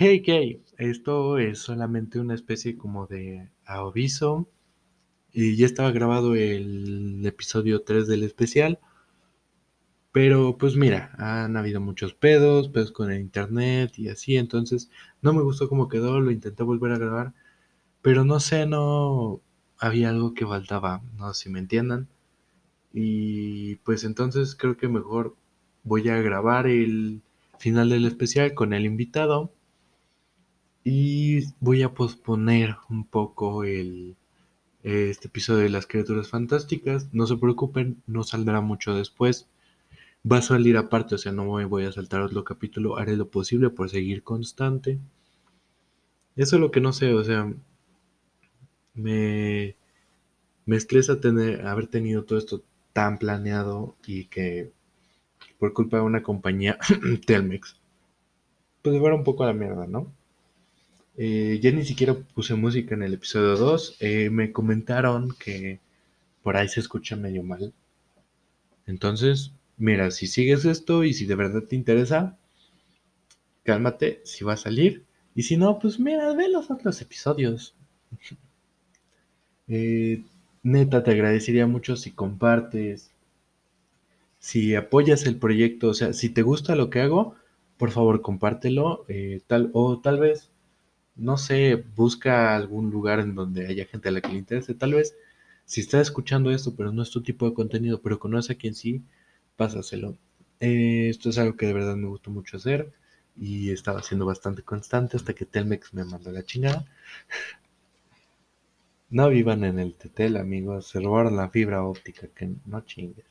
Hey, hey, esto es solamente una especie como de aviso. Y ya estaba grabado el episodio 3 del especial. Pero pues mira, han habido muchos pedos, pedos con el internet y así. Entonces no me gustó cómo quedó, lo intenté volver a grabar. Pero no sé, no había algo que faltaba, no sé si me entiendan. Y pues entonces creo que mejor voy a grabar el final del especial con el invitado y voy a posponer un poco el, este episodio de las criaturas fantásticas. No se preocupen, no saldrá mucho después. Va a salir aparte, o sea, no me voy a saltar otro capítulo. Haré lo posible por seguir constante. Eso es lo que no sé, o sea, me, me estresa tener, haber tenido todo esto tan planeado y que por culpa de una compañía, Telmex, pues fuera un poco a la mierda, ¿no? Eh, ya ni siquiera puse música en el episodio 2. Eh, me comentaron que por ahí se escucha medio mal. Entonces, mira, si sigues esto y si de verdad te interesa, cálmate, si va a salir. Y si no, pues mira, ve los otros episodios. Eh, neta, te agradecería mucho si compartes, si apoyas el proyecto, o sea, si te gusta lo que hago, por favor compártelo, tal, o tal vez no sé, busca algún lugar en donde haya gente a la que le interese. Tal vez, si estás escuchando esto, pero no es tu tipo de contenido, pero conoce a quien sí, pásaselo. Eh, esto es algo que de verdad me gustó mucho hacer y estaba siendo bastante constante hasta que Telmex me mandó la chingada. No vivan en el Tetel, amigos. Se robaron la fibra óptica, que no chingues.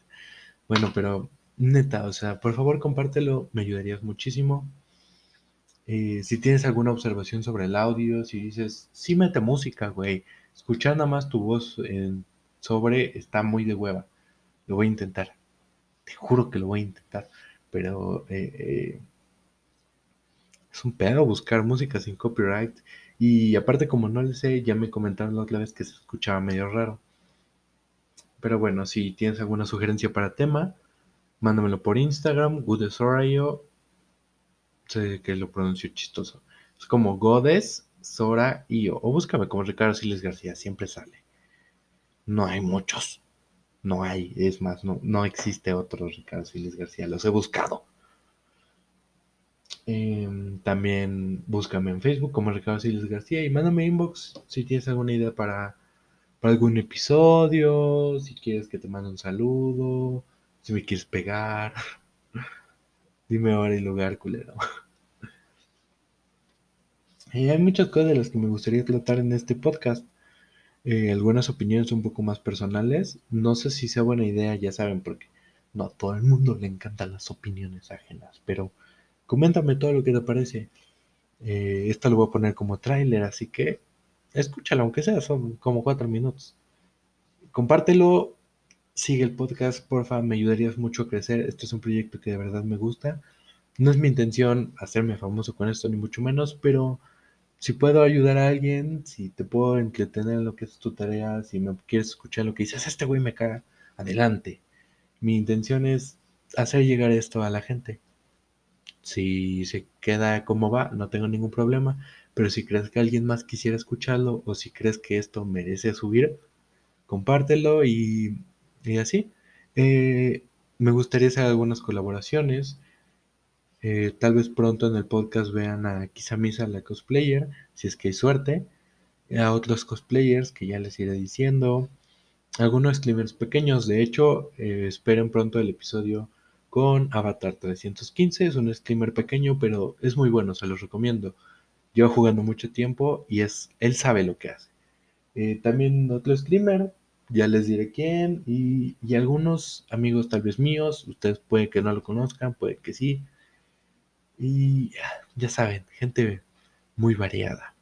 Bueno, pero neta, o sea, por favor compártelo, me ayudarías muchísimo. Eh, si tienes alguna observación sobre el audio, si dices, sí mete música, güey, escuchar nada más tu voz sobre está muy de hueva. Lo voy a intentar. Te juro que lo voy a intentar. Pero eh, eh, es un pedo buscar música sin copyright. Y aparte, como no le sé, ya me comentaron la otra vez que se escuchaba medio raro. Pero bueno, si tienes alguna sugerencia para tema, mándamelo por Instagram, Goodesorayo sé que lo pronuncio chistoso. Es como Godes, Sora y yo. O búscame como Ricardo Siles García, siempre sale. No hay muchos. No hay, es más, no, no existe otro Ricardo Siles García. Los he buscado. Em, también búscame en Facebook como Ricardo Siles García y mándame inbox si tienes alguna idea para, para algún episodio, si quieres que te mande un saludo, si me quieres pegar. Dime ahora el lugar, culero. Eh, hay muchas cosas de las que me gustaría tratar en este podcast. Eh, algunas opiniones un poco más personales. No sé si sea buena idea, ya saben, porque no a todo el mundo le encantan las opiniones ajenas. Pero coméntame todo lo que te parece. Eh, esto lo voy a poner como tráiler, así que escúchalo, aunque sea, son como cuatro minutos. Compártelo sigue el podcast, porfa, me ayudarías mucho a crecer. Este es un proyecto que de verdad me gusta. No es mi intención hacerme famoso con esto, ni mucho menos, pero si puedo ayudar a alguien, si te puedo entretener en lo que es tu tarea, si me quieres escuchar lo que dices, este güey me caga, adelante. Mi intención es hacer llegar esto a la gente. Si se queda como va, no tengo ningún problema, pero si crees que alguien más quisiera escucharlo o si crees que esto merece subir, compártelo y y así. Eh, me gustaría hacer algunas colaboraciones. Eh, tal vez pronto en el podcast vean a Misa la cosplayer, si es que hay suerte. A otros cosplayers que ya les iré diciendo. Algunos streamers pequeños. De hecho, eh, esperen pronto el episodio con Avatar 315. Es un streamer pequeño, pero es muy bueno, se los recomiendo. Lleva jugando mucho tiempo y es, él sabe lo que hace. también otro streamer ya les diré quién y, algunos amigos tal vez míos, ustedes puede que no lo conozcan, puede que sí. Y ya saben, gente muy variada.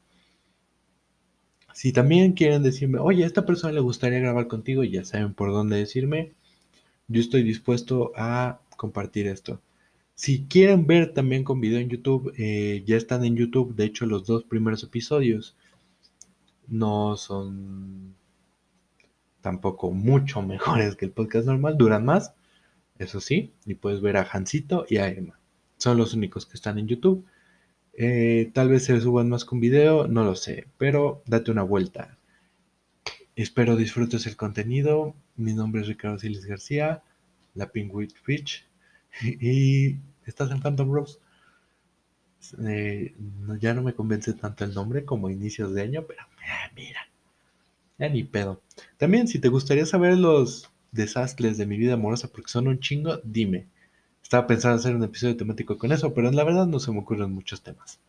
Si también quieren decirme, oye, a esta persona le gustaría grabar contigo, ya saben por dónde decirme. Yo estoy dispuesto a compartir esto. Si quieren ver también con video en YouTube, eh, ya están en YouTube. De hecho, los dos primeros episodios no son tampoco mucho mejores que el podcast normal, duran más, eso sí, y puedes ver a Hansito y a Emma. Son los únicos que están en YouTube. Eh, tal vez se suban más con video, no lo sé, pero date una vuelta. Espero disfrutes el contenido. Mi nombre es Ricardo Siles García, la Penguin Fish, y estás en Phantom Rose. Eh, ya no me convence tanto el nombre como inicios de año, pero ah, mira, ya ni pedo. También, si te gustaría saber los desastres de mi vida amorosa, porque son un chingo, dime. Estaba pensando hacer un episodio temático con eso, pero la verdad no se me ocurren muchos temas.